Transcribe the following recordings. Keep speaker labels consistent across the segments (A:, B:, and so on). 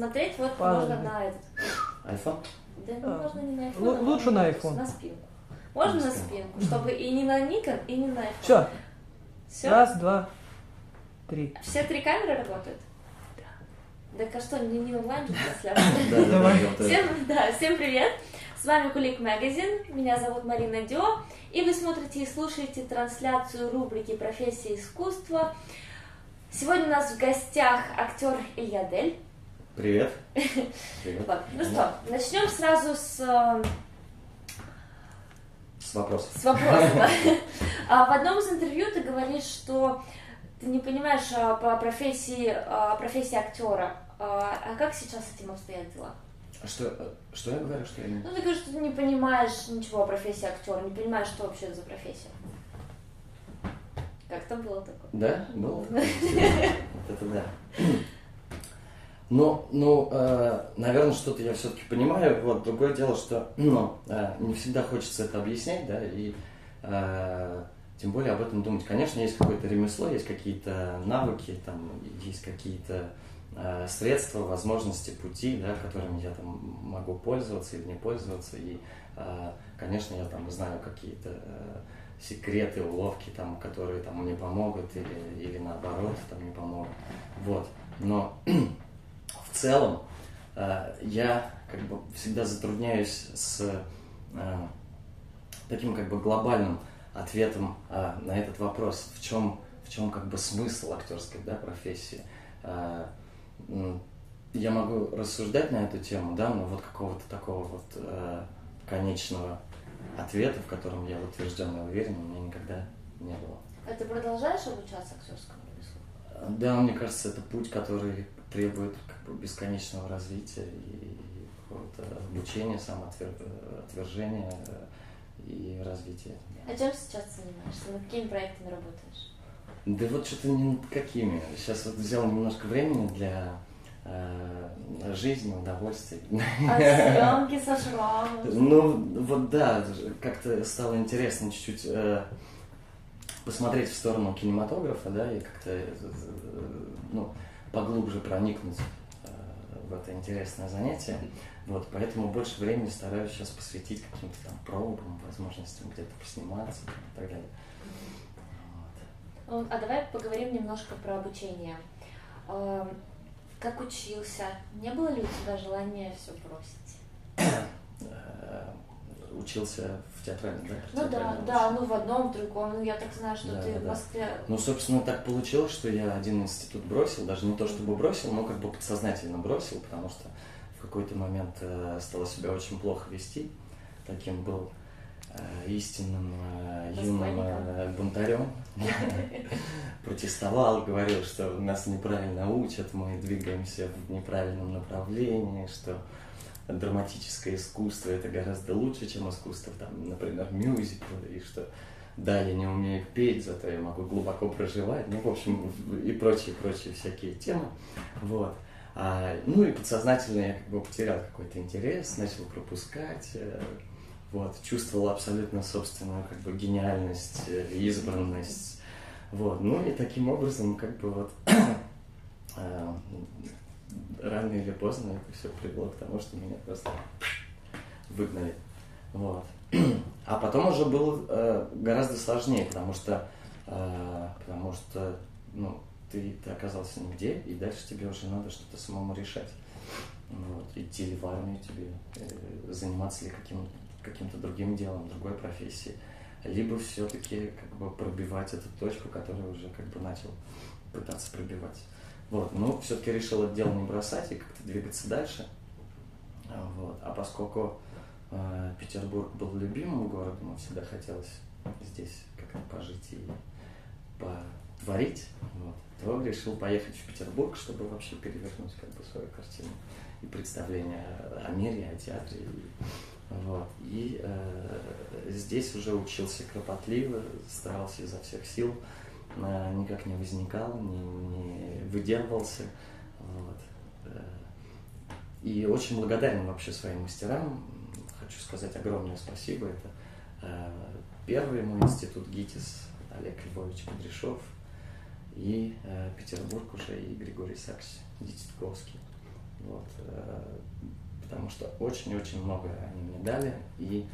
A: Смотреть вот
B: Падали.
A: можно на этот.
C: IPhone?
A: Да ну,
B: А,
A: можно не на iPhone.
B: лу-
A: а
B: лучше на iPhone.
A: На спинку. Можно
C: На
A: на
C: спинку.
A: чтобы и не на Nikon, и не на iPhone.
B: Все,
A: Все?
B: раз, два, три.
A: Все три камеры работают? Да. Так а что, не, не онлайн же. Всем, да, всем привет! С вами Кулик Магазин, меня зовут Марина Дё, и вы смотрите и слушаете трансляцию рубрики «Профессия искусства». Сегодня у нас в гостях актер Илья Дель.
C: Привет. Привет.
A: Вот. Ну что, начнем сразу с, э,
C: С вопросов.
A: с вопроса. да. А, В одном из интервью ты говоришь, что ты не понимаешь а, по профессии, а, профессии актера. А а как сейчас с этим обстоят дела?
C: Что, э, что я говорю, что я не...
A: Ну, ты говоришь, что ты не понимаешь ничего о профессии актера, не понимаешь, что вообще это за профессия. Как там было такое?
C: Да? Было? это да. Ну, ну, э, наверное, что-то я все-таки понимаю. Вот другое дело, что ну, э, не всегда хочется это объяснять, да, и э, тем более об этом думать. Конечно, есть какое-то ремесло, есть какие-то навыки, там, есть какие-то э, средства, возможности, пути, да, которыми я там могу пользоваться или не пользоваться. И, э, конечно, я там знаю какие-то э, секреты, уловки, там, которые там мне помогут или, или наоборот там не помогут. Вот. Но целом э, я как бы всегда затрудняюсь с э, таким как бы глобальным ответом э, на этот вопрос. В чем, в чем как бы смысл актерской да, профессии? Я могу рассуждать на эту тему, да, но вот какого-то такого вот конечного ответа, в котором я утвержден и уверен, у меня никогда не было.
A: А ты продолжаешь обучаться актерскому ремеслу?
C: Да, мне кажется, это путь, который требует как бы бесконечного развития и какого-то обучения, самоотвержения э, и развития.
A: А чем сейчас занимаешься? Над какими проектами работаешь?
C: Да вот что-то не над какими. Сейчас вот взял немножко времени для э, жизни, удовольствия.
A: А съемки со шрамом?
C: Ну, вот да, как-то стало интересно чуть-чуть э, посмотреть в сторону кинематографа, да, и как-то, э, ну, поглубже проникнуть э, в это интересное занятие. Вот, поэтому больше времени стараюсь сейчас посвятить каким-то там пробам, возможностям где-то посниматься и так далее. Вот.
A: А давай поговорим немножко про обучение. Эм, Как учился? Не было ли у тебя желания все бросить?
C: Учился в театральном, да?
A: Ну да, да, ну в одном, в другом. Ну я так знаю, что
C: Да,
A: ты
C: да,
A: в. Москве.
C: Ну, собственно, так получилось, что я один институт бросил, даже не то чтобы бросил, но как бы подсознательно бросил, потому что в какой-то момент э, стало себя очень плохо вести. Таким был э, истинным э, юным э, бунтарем. Протестовал, говорил, что нас неправильно учат, мы двигаемся в неправильном направлении, что драматическое искусство это гораздо лучше, чем искусство, там, например, мюзикла, и что да, я не умею петь, зато я могу глубоко проживать, ну, в общем, и прочие-прочие всякие темы, вот. А, ну и подсознательно я как бы потерял какой-то интерес, начал пропускать, э, вот, чувствовал абсолютно собственную как бы гениальность, э, избранность, вот, ну и таким образом как бы вот э, рано или поздно это все привело к тому, что меня просто выгнали. Вот. А потом уже было э, гораздо сложнее, потому что, э, потому что ну, ты, ты оказался нигде, и дальше тебе уже надо что-то самому решать. Вот. Идти ли в армию тебе, э, заниматься ли каким, каким-то другим делом, другой профессией. Либо все-таки как бы пробивать эту точку, которую уже как бы начал пытаться пробивать. Вот, ну, все-таки решил это дело не бросать и как-то двигаться дальше. А, Вот. А поскольку э, Петербург был любимым городом, всегда хотелось здесь как-то пожить и потворить, вот, то решил поехать в Петербург, чтобы вообще перевернуть как бы свою картину и представление о мире, о театре. И, вот. и э, здесь уже учился кропотливо, старался изо всех сил, э, никак не возникал, не, не выделывался. Вот. Э, И очень благодарен вообще своим мастерам. Хочу сказать огромное спасибо. Это э, первый мой институт ГИТИС, Олег Львович Кудряшов, и э, Петербург уже и Григорий Сакс Дитятковский. Вот, потому что очень-очень много они мне дали, и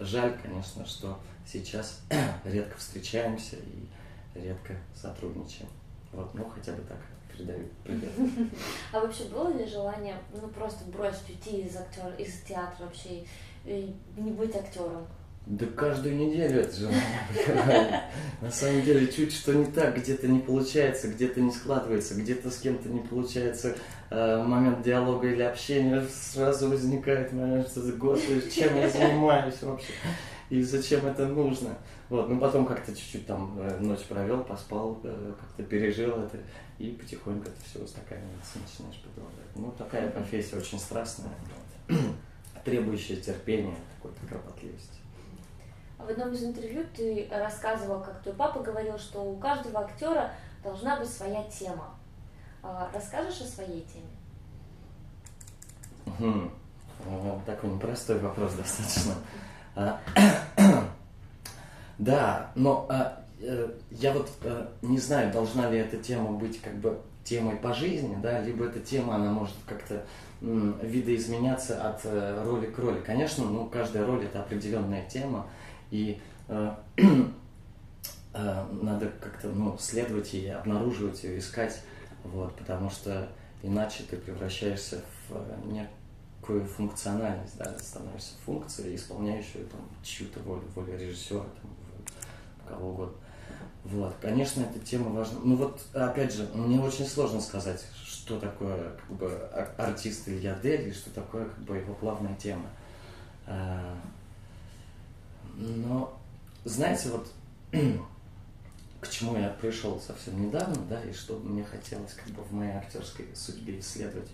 C: жаль, конечно, что сейчас редко встречаемся и редко сотрудничаем. Вот, ну хотя бы так передаю привет.
A: А вообще было ли желание, ну просто бросить уйти из актер, из театра вообще и не быть актером?
C: Да каждую неделю это же На самом деле, чуть что не так, где-то не получается, где-то не складывается, где-то с кем-то не получается э, момент диалога или общения, сразу возникает момент, что господи, чем я занимаюсь вообще, и зачем это нужно. Вот, ну потом как-то чуть-чуть там э, ночь провел, поспал, э, как-то пережил это, и потихоньку это все устаканивается, начинаешь продолжать. Ну, такая профессия очень страстная, вот. требующая терпения, какой-то кропотливости.
A: В одном из интервью ты рассказывал, как твой папа говорил, что у каждого актера должна быть своя тема. А, расскажешь о своей теме?
C: Угу. Такой непростой вопрос достаточно. А, да, но а, э, я вот э, не знаю, должна ли эта тема быть как бы темой по жизни, да, либо эта тема, она может как-то видоизменяться от э, роли к роли. Конечно, ну, каждая роль это определенная тема, и надо как-то ну, следовать ей, обнаруживать ее, искать, вот, потому что иначе ты превращаешься в э, некую функциональность, да, становишься функцией, исполняющую там чью-то волю, волю режиссера, там, кого угодно. Вот, конечно, эта тема важна. Ну вот, опять же, мне очень сложно сказать, что такое как бы артист Илья Дель и что такое как бы его главная тема. А, но, знаете, вот к чему я пришел совсем недавно, да, и что мне хотелось как бы в моей актерской судьбе исследовать.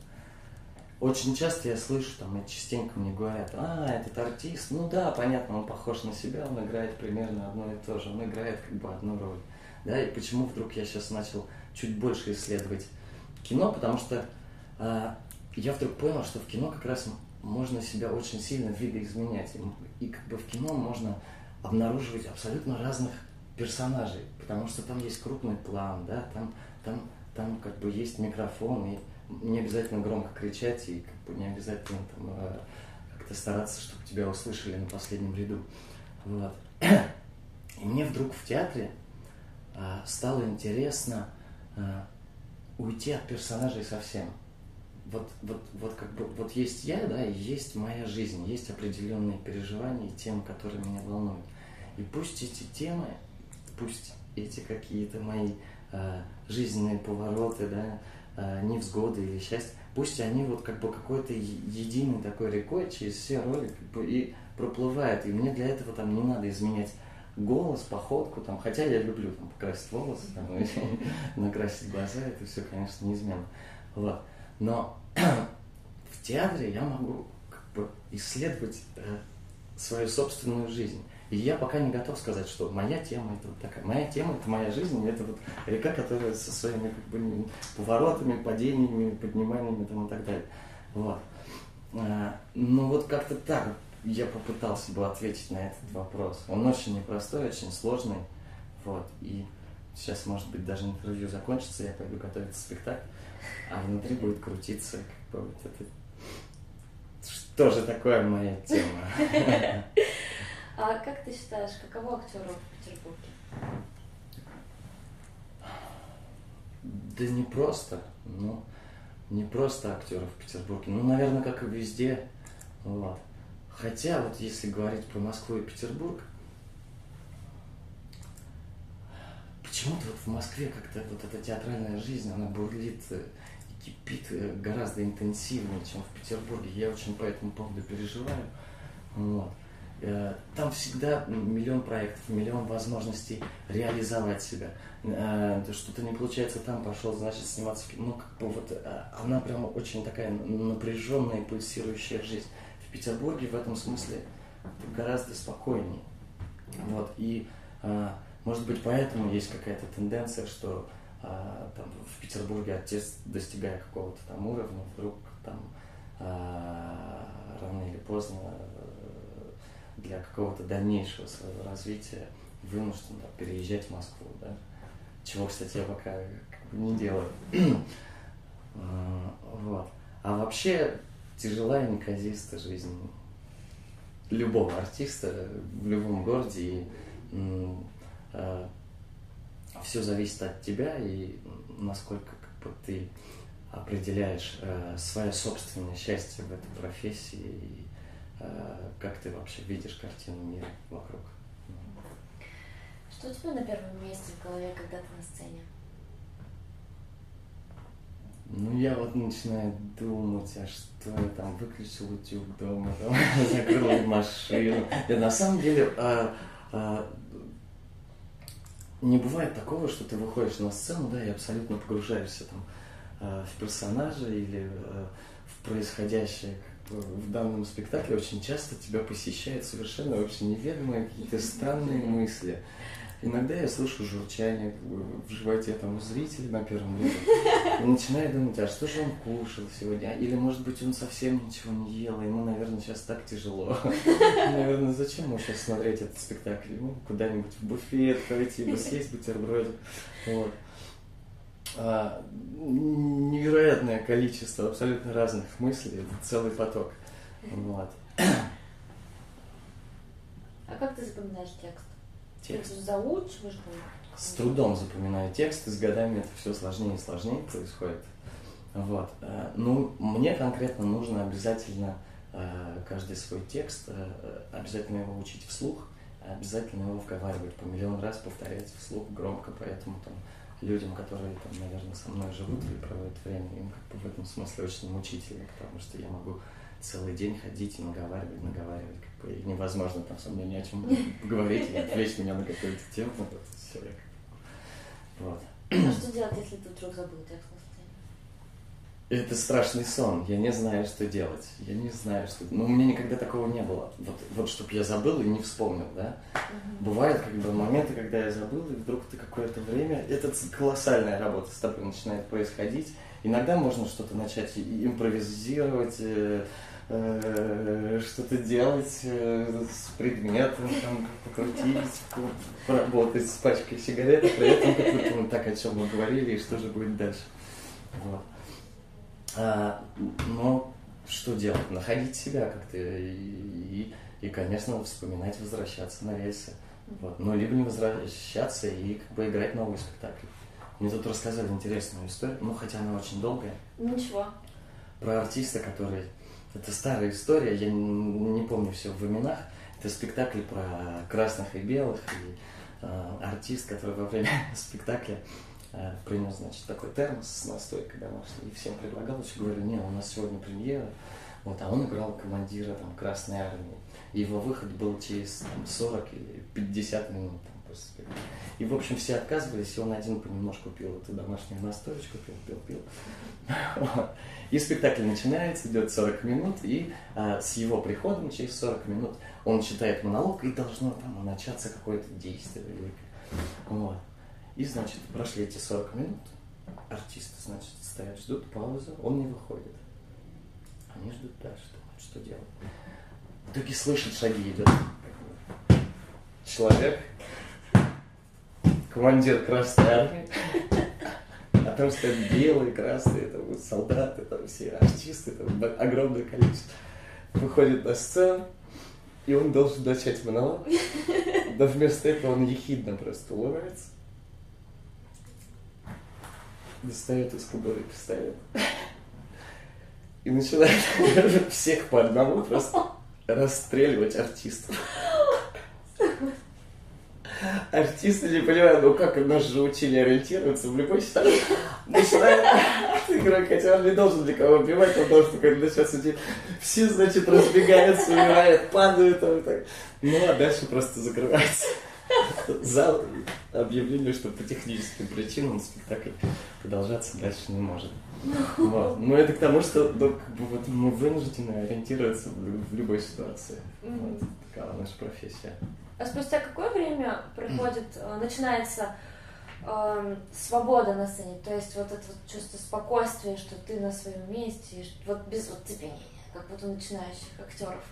C: Очень часто я слышу, там, и частенько мне говорят, а, этот артист, ну да, понятно, он похож на себя, он играет примерно одно и то же, он играет как бы одну роль. Да, и почему вдруг я сейчас начал чуть больше исследовать кино, потому что э, я вдруг понял, что в кино как раз можно себя очень сильно видоизменять. И, и как бы в кино можно обнаруживать абсолютно разных персонажей, потому что там есть крупный план, да, там, там, там как бы есть микрофон, и не обязательно громко кричать, и как бы не обязательно там, э, как-то стараться, чтобы тебя услышали на последнем ряду. Вот. И мне вдруг в театре э, стало интересно э, уйти от персонажей совсем вот, вот, вот как бы вот есть я, да, и есть моя жизнь, есть определенные переживания и темы, которые меня волнуют. И пусть эти темы, пусть эти какие-то мои э, жизненные повороты, да, невзгоды или счастье, пусть они вот как бы какой-то единой такой рекой через все роли как бы и проплывают. И мне для этого там не надо изменять голос, походку, там, хотя я люблю там, покрасить волосы, там, накрасить глаза, это все, конечно, неизменно. Вот. Но в театре я могу как бы исследовать э, свою собственную жизнь. И я пока не готов сказать, что моя тема это вот такая. Моя тема это моя жизнь, это вот река, которая со своими как бы, поворотами, падениями, подниманиями там, и так далее. Вот. А, ну вот как-то так я попытался бы ответить на этот вопрос. Он очень непростой, очень сложный. Вот. И сейчас, может быть, даже интервью закончится, я пойду готовить спектакль а внутри будет крутиться как бы вот это что же такое моя тема.
A: А как ты считаешь, каково актеру в Петербурге?
C: Да не просто, ну, не просто актеров в Петербурге, ну, наверное, как и везде, вот. Хотя, вот если говорить про Москву и Петербург, почему-то вот в Москве как-то вот эта театральная жизнь, она бурлит э, и кипит э, гораздо интенсивнее, чем в Петербурге. Я очень по этому поводу переживаю. Вот. Э, там всегда миллион проектов, миллион возможностей реализовать себя. Что-то не получается там, пошел, значит, сниматься. Ну, как бы вот она прямо очень такая напряженная пульсирующая жизнь. В Петербурге в этом смысле гораздо спокойнее. Вот. И может быть, поэтому есть какая-то тенденция, что там, в Петербурге отец, достигая какого-то там уровня, вдруг там рано или поздно э, для какого-то дальнейшего своего развития вынужден да, переезжать в Москву, да? чего, кстати, я пока как бы не делаю. А, Вот. А вообще тяжела и неказиста жизнь любого артиста в любом городе. И все зависит от тебя и насколько как бы, ты определяешь э, свое собственное счастье в этой профессии и э, как ты вообще видишь картину мира вокруг.
A: Что у тебя на первом месте в голове, когда ты на сцене?
C: Ну, я вот начинаю думать, а что я там выключил утюг дома, там, закрыл машину. И на самом деле а, а, не бывает такого, что ты выходишь на сцену, да, и абсолютно погружаешься там в персонажа или в происходящее в данном спектакле очень часто тебя посещают совершенно вообще неведомые какие-то странные мысли. Иногда я слышу журчание в животе там у зрителей на первом ряду. И начинаю думать, а что же он кушал сегодня? Или, может быть, он совсем ничего не ел, и ему, наверное, сейчас так тяжело. Наверное, зачем ему сейчас смотреть этот спектакль? Ему куда-нибудь в буфет пойти, бы съесть бутербродик. Вот. А, невероятное количество абсолютно разных мыслей, целый поток. Вот.
A: А как ты запоминаешь текст?
C: Текст.
A: Ты заучиваешь?
C: С трудом запоминаю текст, и с годами это все сложнее и сложнее происходит. Вот. Э, Ну, мне конкретно нужно обязательно э, каждый свой текст, э, обязательно его учить вслух, обязательно его вговаривать по миллион раз, повторять вслух громко, поэтому там людям, которые там, наверное, со мной живут или проводят время, им как бы в этом смысле очень мучительно, потому что я могу целый день ходить и наговаривать, наговаривать, как бы и невозможно там со мной ни о чем говорить, и отвлечь меня на какую-то тему, вот все, я как бы- вот.
A: А что делать, если ты вдруг забыл текст?
C: Это страшный сон. Я не знаю, что делать. Я не знаю, что... Ну, у меня никогда такого не было. Вот, вот чтобы я забыл и не вспомнил, да? Бывают как бы моменты, когда я забыл, и вдруг ты какое-то время... Это колоссальная работа с тобой начинает происходить. Иногда можно что-то начать и- импровизировать, э, э, что-то делать э, с предметом, там, покрутить, поработать с пачкой сигарет, а при этом как будто мы так, о чем мы говорили, и что же будет дальше. Вот. А, но что делать? Находить себя как-то и, и, и, конечно, вспоминать, возвращаться на рельсы. Вот. Ну, либо не возвращаться и как бы играть новый спектакль. Мне тут рассказали интересную историю, ну, хотя она очень долгая,
A: Ничего.
C: про артиста, который... Это старая история, я не, не помню все в именах. Это спектакль про красных и белых. И э, артист, который во время спектакля принес, значит, такой термос с настойкой домашней. И всем предлагал, все говорили, не, у нас сегодня премьера. Вот, а он играл командира там, Красной Армии. Его выход был через там, 40 или 50 минут там, после. И, в общем, все отказывались, и он один понемножку пил эту домашнюю настоечку, пил, пил, пил. И спектакль начинается, идет 40 минут, и а, с его приходом через 40 минут он читает монолог, и должно там начаться какое-то действие. Вот. И, значит, прошли эти 40 минут, артисты, значит, стоят, ждут паузу, он не выходит. Они ждут дальше, думают, что делать. В итоге слышат шаги, идет. Человек, командир Красной Армии, а там стоят белые, красные, там вот солдаты, там все артисты, там огромное количество. Выходит на сцену, и он должен начать монолог, но вместо этого он ехидно просто улыбается, достает из кобуры пистолет и начинает всех по одному просто расстреливать артистов. Артисты не понимают, ну как нас же учили ориентироваться в любой ситуации. Начинает игрок, хотя он не должен никого убивать, он должен только начать судить. Все, значит, разбегаются, умирают, падают, там, и так. Ну, а дальше просто закрывается зал. Объявление, что по техническим причинам спектакль продолжаться дальше не может. Вот. Но это к тому, что ну, как бы, вот, мы вынуждены ориентироваться в, в любой ситуации. Вот такова наша профессия.
A: А спустя какое время проходит, э, начинается эм, свобода на сцене? То есть вот это вот чувство спокойствия, что ты на своем месте, вот без вот цепенения, как будто начинающих актеров.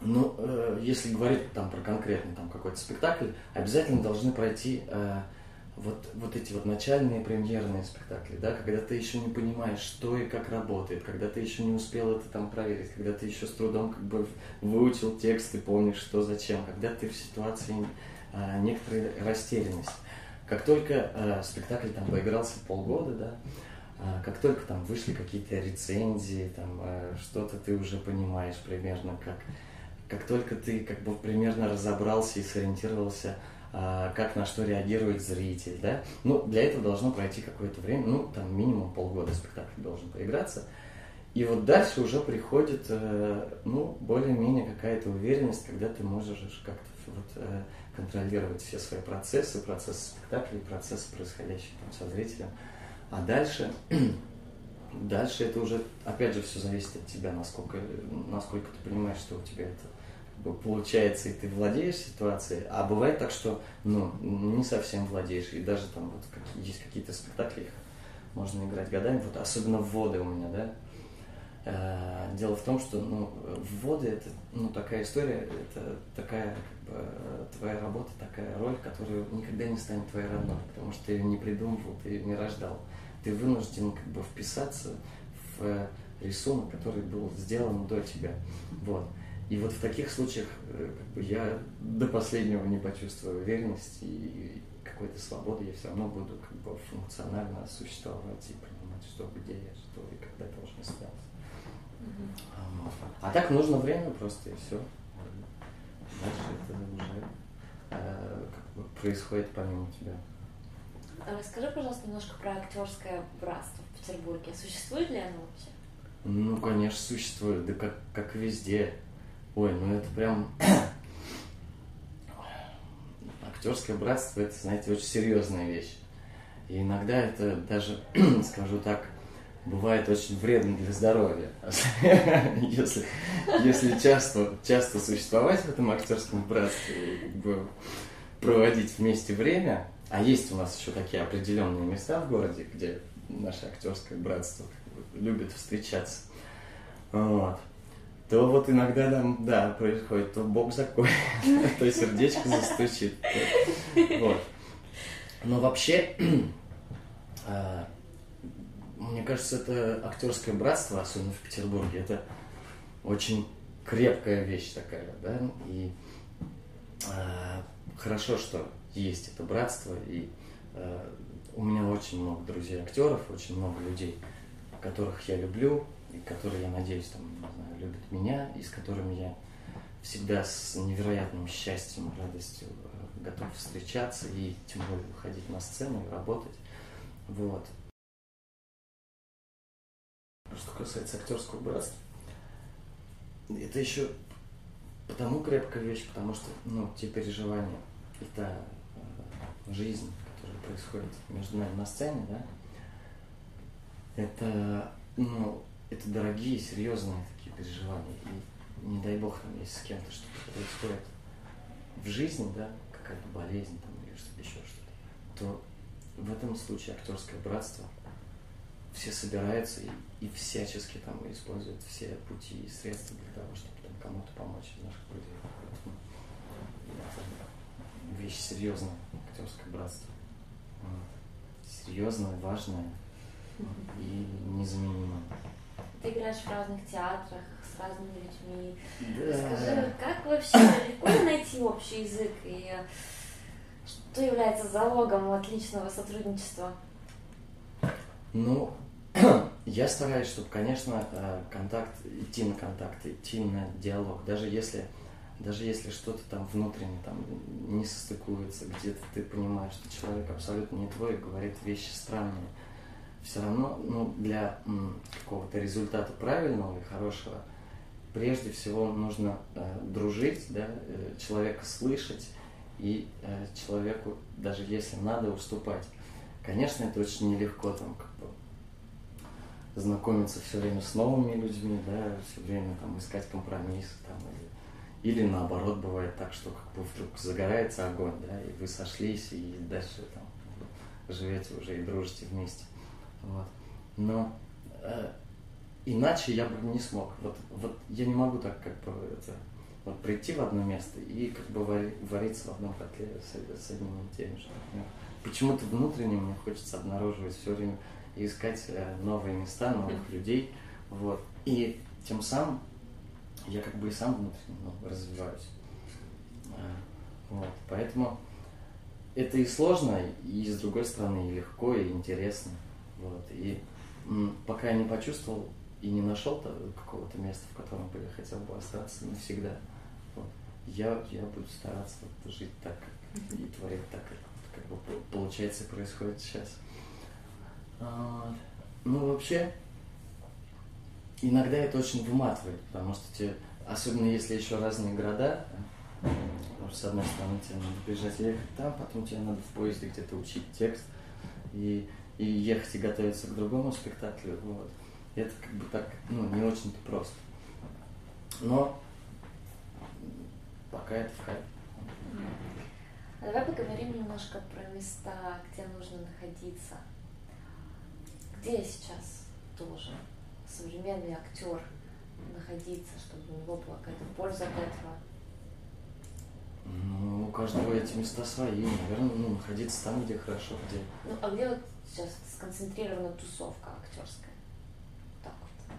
C: Ну, э, если говорить там про конкретный там какой-то спектакль, обязательно должны пройти э, вот, вот эти вот начальные премьерные спектакли, да, когда ты еще не понимаешь, что и как работает, когда ты еще не успел это там проверить, когда ты еще с трудом как бы выучил текст и помнишь, что зачем, когда ты в ситуации а, некоторой растерянности. Как только а, спектакль там поигрался полгода, да, а, как только там вышли какие-то рецензии, там а, что-то ты уже понимаешь примерно, как, как только ты как бы примерно разобрался и сориентировался, а, как на что реагирует зритель, да. Ну, для этого должно пройти какое-то время, ну, там минимум полгода спектакль должен поиграться. И вот дальше уже приходит, э, ну, более-менее какая-то уверенность, когда ты можешь как-то вот, э, контролировать все свои процессы, процесс спектакля, процесс, происходящий там со зрителем. А дальше, дальше это уже, опять же, все зависит от тебя, насколько, насколько ты понимаешь, что у тебя это получается, и ты владеешь ситуацией, а бывает так, что ну, не совсем владеешь, и даже там вот есть какие-то спектакли, их можно играть годами, вот особенно вводы у меня, да. Э, дело в том, что ну, вводы это ну, такая история, это такая как бы, твоя работа, такая роль, которая никогда не станет твоей родной, потому что ты ее не придумывал, ты ее не рождал. Ты вынужден как бы вписаться в рисунок, который был сделан до тебя. Вот. И вот в таких случаях э, как бы, я до последнего не почувствую уверенности и какой-то свободы, я все равно буду как бы функционально существовать и понимать, что где я, что и когда должен сделать. Mm-hmm. А так нужно время просто и все. Дальше это уже э, как бы происходит помимо тебя.
A: Расскажи, пожалуйста, немножко про актерское братство в Петербурге. Существует ли оно вообще?
C: Ну, конечно, существует, да как, как везде. Ой, ну это прям... Актерское братство, это, знаете, очень серьезная вещь. И иногда это даже, скажу так, бывает очень вредно для здоровья. если, если часто, часто существовать в этом актерском братстве, проводить вместе время, а есть у нас еще такие определенные места в городе, где наше актерское братство любит встречаться. Вот то вот иногда там, да, происходит, то Бог закоет, то сердечко застучит. Вот. Но вообще, а, мне кажется, это актерское братство, особенно в Петербурге, это очень крепкая вещь такая, да, и э, хорошо, что есть это братство, и э, у меня очень много друзей актеров, очень много людей, которых я люблю, и которые, я надеюсь, там, не знаю, любят меня, и с которыми я всегда с невероятным счастьем и радостью э, готов встречаться и тем более выходить на сцену и работать. Вот. Что касается актерского братства, это еще потому крепкая вещь, потому что ну, те переживания та э, жизнь, которая происходит между нами на сцене, да, это ну, это дорогие, серьезные такие переживания. И не дай бог, там, если с кем-то что-то происходит в жизни, да, какая-то болезнь там, или что-то еще что-то, то в этом случае актерское братство все собираются и, и всячески там используют все пути и средства для того, чтобы там, кому-то помочь из наших людей. Вещь серьезная, актерское братство. Серьезное, важное и незаменимое.
A: Ты играешь в разных театрах с разными людьми.
C: Да.
A: Скажи, как вообще легко найти общий язык и что является залогом отличного сотрудничества?
C: Ну, я стараюсь, чтобы, конечно, э, контакт, идти на контакт, идти на диалог, даже если даже если что-то там внутренне там не состыкуется, где-то ты понимаешь, что человек абсолютно не твой, говорит вещи странные, все равно ну, для какого-то результата правильного и хорошего прежде всего нужно э, дружить, да, э, человека слышать и э, человеку, даже если надо, уступать. Конечно, это очень нелегко там как бы знакомиться все время с новыми людьми, да, все время там искать компромиссы там, или, или наоборот бывает так, что как бы вдруг загорается огонь, да, и вы сошлись и дальше там живете уже и дружите вместе. Вот. Но э, иначе я бы не смог. Вот, вот я не могу так как бы это, вот прийти в одно место и как бы вари, вариться в одном котле с, с одним и тем же. почему-то внутренне мне хочется обнаруживать все время и искать э, новые места, новых людей. Вот. И тем самым я как бы и сам внутренне ну, развиваюсь. Э, вот. Поэтому это и сложно, и с другой стороны и легко, и интересно. Вот. И пока я не почувствовал и не нашел какого-то места, в котором бы я хотел бы остаться навсегда, вот, я, я буду стараться вот, жить так и творить так, как, как бы получается и происходит сейчас. А, ну, вообще, иногда это очень выматывает, потому что тебе, особенно если еще разные города, потому что с одной стороны тебе надо бежать ехать там, потом тебе надо в поезде где-то учить текст, и и ехать и готовиться к другому спектаклю. Вот. Это как бы так, ну, не очень-то просто. Но пока это в хайп.
A: А давай поговорим немножко про места, где нужно находиться. Где сейчас должен современный актер находиться, чтобы у него была какая-то польза от этого?
C: Ну, у каждого эти места свои. Наверное, ну, находиться там, где хорошо, где...
A: Ну, а где вот сейчас сконцентрирована тусовка актерская? Так вот.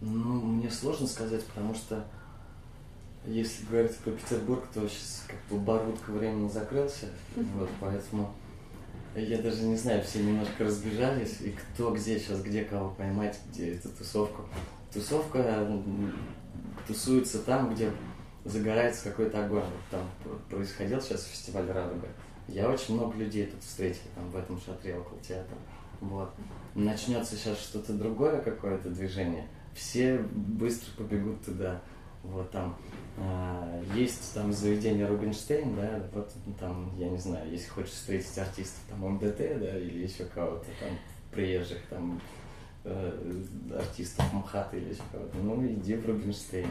C: Ну, мне сложно сказать, потому что если говорить про Петербург, то сейчас как бы бар утка времени закрылся, вот, поэтому я даже не знаю, все немножко разбежались, и кто где сейчас, где кого поймать, где эту тусовку. Тусовка тусуется там, где загорается какой-то огонь. Вот там происходил сейчас фестиваль «Радуга». Я очень много людей тут встретил там, в этом шатре около театра. Вот. Начнется сейчас что-то другое, какое-то движение, все быстро побегут туда. Вот там э, есть там заведение Рубинштейн, да, вот там, я не знаю, если хочешь встретить артистов там МДТ, да, или еще кого-то там приезжих там э, артистов МХАТа или еще кого-то, ну иди в Рубинштейн.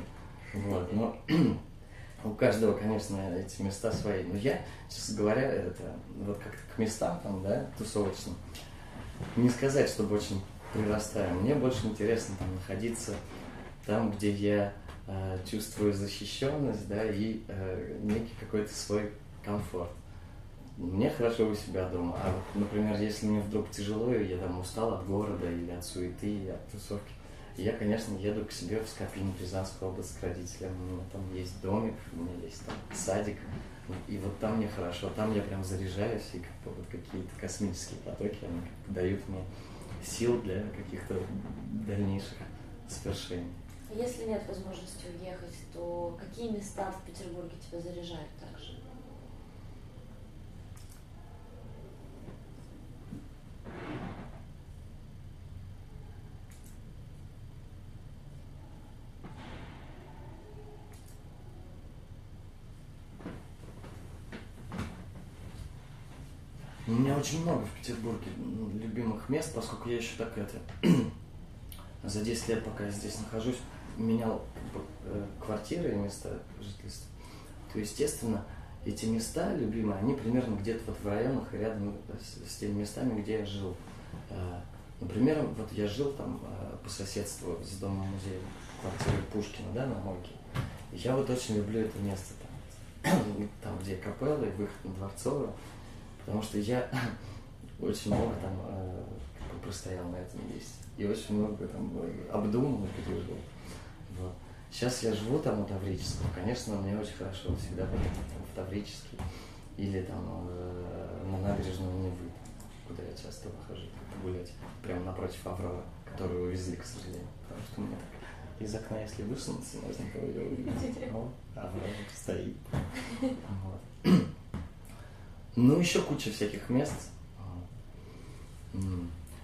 C: Вот, но у каждого, конечно, эти места свои. Но я, честно говоря, это вот как к местам там, да, тусовочным, не сказать, чтобы очень прирастаю. Мне больше интересно там находиться там, где я э, чувствую защищенность, да, и э, некий какой-то свой комфорт. Мне хорошо у себя дома. А вот, например, если мне вдруг тяжело, и я там устал от города или от суеты, или от тусовки, я, конечно, еду к себе в Скопин, Рязанскую область к родителям. У меня там есть домик, у меня есть там садик. И вот там мне хорошо, там я прям заряжаюсь, и как бы вот какие-то космические потоки, они как бы дают мне сил для каких-то дальнейших свершений.
A: Если нет возможности уехать, то какие места в Петербурге тебя заряжают также?
C: У меня очень много в Петербурге любимых мест, поскольку я еще так это за 10 лет, пока я здесь нахожусь, менял э, квартиры и места жительства, то, естественно, эти места любимые, они примерно где-то вот в районах и рядом с, с теми местами, где я жил. Э, например, вот я жил там э, по соседству с домом музея квартиры Пушкина, да, на Мойке. Я вот очень люблю это место там, там где капелла и выход на Дворцовую. Потому что я очень много там э, простоял на этом месте. И очень много там э, обдумал и пережил. Вот. Сейчас я живу там у Таврического. Конечно, мне очень хорошо всегда было там, в Таврический или там э, на набережную Невы, куда я часто выхожу гулять, прямо напротив Аврора, которую увезли, к сожалению. Потому что у меня так из окна, если высунуться, можно ее увидеть. Но Аврора стоит. Вот. Ну, еще куча всяких мест.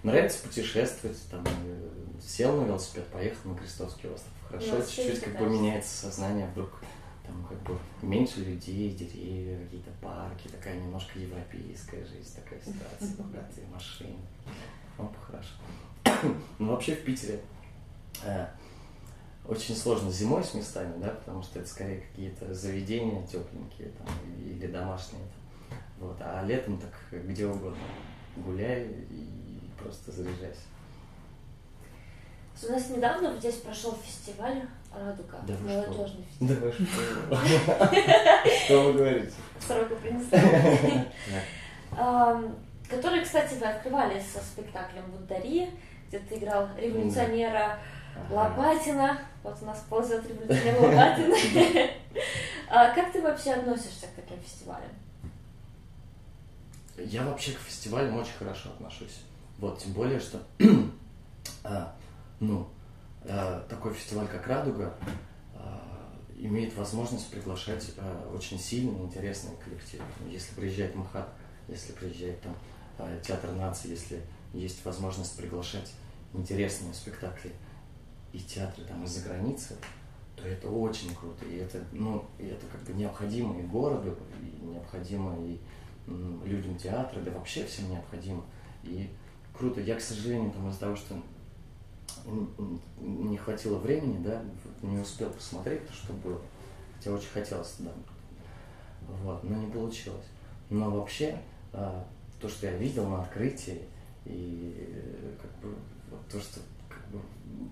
C: Нравится путешествовать, там, э, сел на велосипед, поехал на Крестовский остров. Хорошо, чуть-чуть как бы меняется сознание, вдруг там как бы меньше людей, деревья, какие-то парки, такая немножко европейская жизнь, такая ситуация, богатые машины. Оп, хорошо. Ну, вообще в Питере э, очень сложно зимой с местами, да, потому что это скорее какие-то заведения тепленькие там, или домашние. Там вот. А летом так где угодно. Гуляй и просто заряжайся.
A: У нас недавно здесь прошел фестиваль Радуга,
C: да
A: молодежный
C: фестиваль. Да вы что? Что вы говорите?
A: Сорока принесла. эм, который, кстати, вы открывали со спектаклем «Бунтари», где ты играл революционера. Лопатина. Вот у нас ползает революционер Лопатин. А как ты вообще относишься к таким фестивалям?
C: Я вообще к фестивалям очень хорошо отношусь. Вот, тем более, что, а, ну, а, такой фестиваль, как «Радуга», а, имеет возможность приглашать а, очень сильные, интересные коллективы. Если приезжает МХАТ, если приезжает там а, Театр нации, если есть возможность приглашать интересные спектакли и театры там из-за границы, то это очень круто. И это, ну, и это как бы необходимо и городу, и необходимо и людям театра, да вообще всем необходимо. И круто. Я, к сожалению, там из-за того, что не хватило времени, да, не успел посмотреть то, что было. Хотя очень хотелось, да. Вот, но не получилось. Но вообще, а, то, что я видел на открытии, и как бы то, что как бы,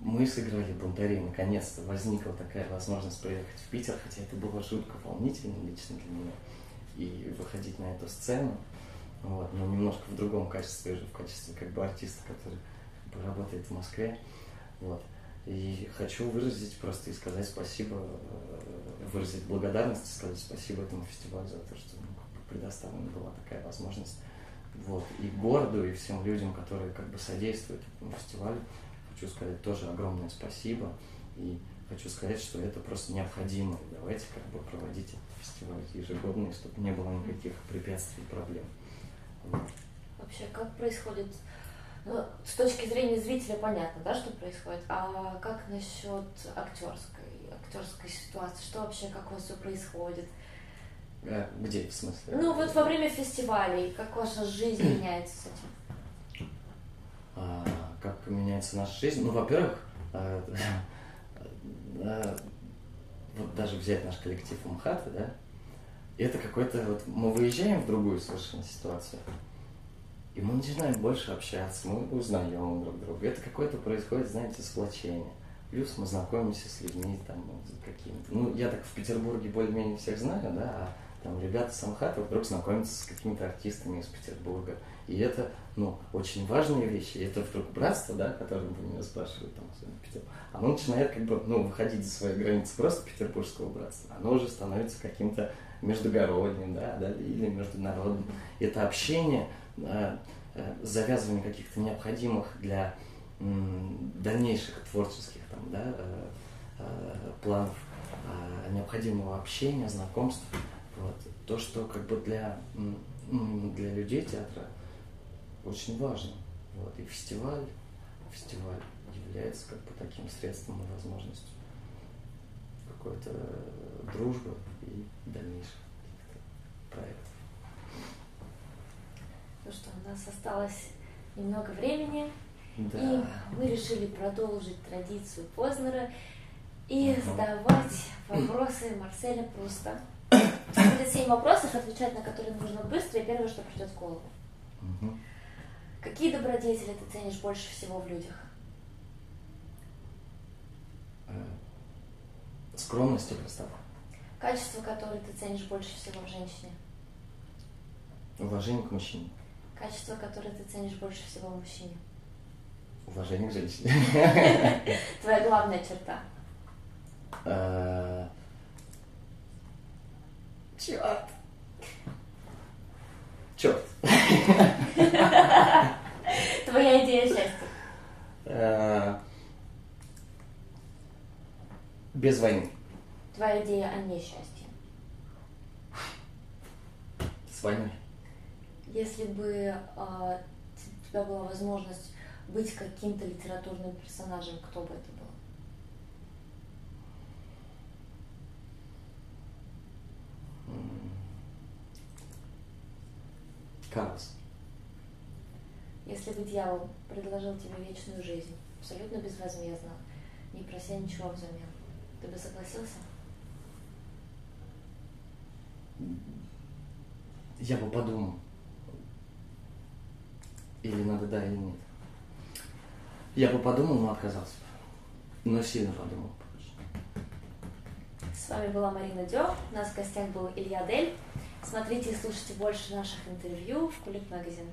C: мы сыграли бунтари, наконец-то возникла такая возможность приехать в Питер, хотя это было жутко волнительно лично для меня и выходить на эту сцену, вот, но немножко в другом качестве, уже в качестве как бы артиста, который работает в Москве. Вот. И хочу выразить просто и сказать спасибо, э, выразить благодарность, сказать спасибо этому фестивалю за то, что ну, предоставлена была такая возможность. Вот. И городу, и всем людям, которые как бы содействуют этому фестивалю, хочу сказать тоже огромное спасибо. И хочу сказать, что это просто необходимо. Давайте как бы проводить этот фестиваль ежегодный, чтобы не было никаких препятствий и проблем.
A: Вот. Вообще, как происходит ну, с точки зрения зрителя понятно, да, что происходит. А как насчет актерской, актерской ситуации? Что вообще, как у вас все происходит?
C: А, где, в смысле?
A: Ну, вот во время фестивалей, как ваша жизнь меняется с этим?
C: А, как меняется наша жизнь? Ну, во-первых, а, а, вот даже взять наш коллектив МХАТа, да, это какой-то вот мы выезжаем в другую совершенно ситуацию. И мы начинаем больше общаться, мы узнаем друг друга. Это какое-то происходит, знаете, сплочение. Плюс мы знакомимся с людьми там какими-то. Ну, я так в Петербурге более-менее всех знаю, да, а там ребята с Амхата вдруг знакомятся с какими-то артистами из Петербурга. И это, ну, очень важные вещи. И это вдруг братство, да, которое вы меня спрашивают, там, Петербург. Оно начинает как бы, ну, выходить за свои границы просто петербургского братства. Оно уже становится каким-то междугородним, да, да, или международным. Это общение, э, завязывание каких-то необходимых для дальнейших творческих там, да, э, э, планов, необходимого общения, знакомств. Вот. То, что как бы для, для людей театра очень важно. Вот. И фестиваль, фестиваль является как бы таким средством и возможностью какой-то дружбы и дальнейших проектов.
A: Ну что, у нас осталось немного времени,
C: да.
A: и мы решили продолжить традицию Познера и задавать вопросы Марселя Пруста. Будет семь вопросов, отвечать на которые нужно быстро, и первое, что придет в голову.
C: Угу.
A: Какие добродетели ты ценишь больше всего в людях?
C: Э, скромность и простота.
A: Качество, которое ты ценишь больше всего в женщине?
C: Уважение к мужчине.
A: Качество, которое ты ценишь больше всего в мужчине?
C: Уважение к женщине.
A: Твоя главная черта?
C: Черт. Черт.
A: Твоя идея счастья?
C: Э, без войны.
A: Твоя идея о несчастье?
C: С войной.
A: Если бы э, у тебя была возможность быть каким-то литературным персонажем, кто бы это был?
C: Карлос.
A: Если бы дьявол предложил тебе вечную жизнь, абсолютно безвозмездно, не прося ничего взамен, ты бы согласился?
C: Я бы подумал. Или надо да, или нет. Я бы подумал, но отказался. Но сильно подумал.
A: С вами была Марина Дё, у нас в гостях был Илья Дель. Смотрите и слушайте больше наших интервью в Кулик Магазин.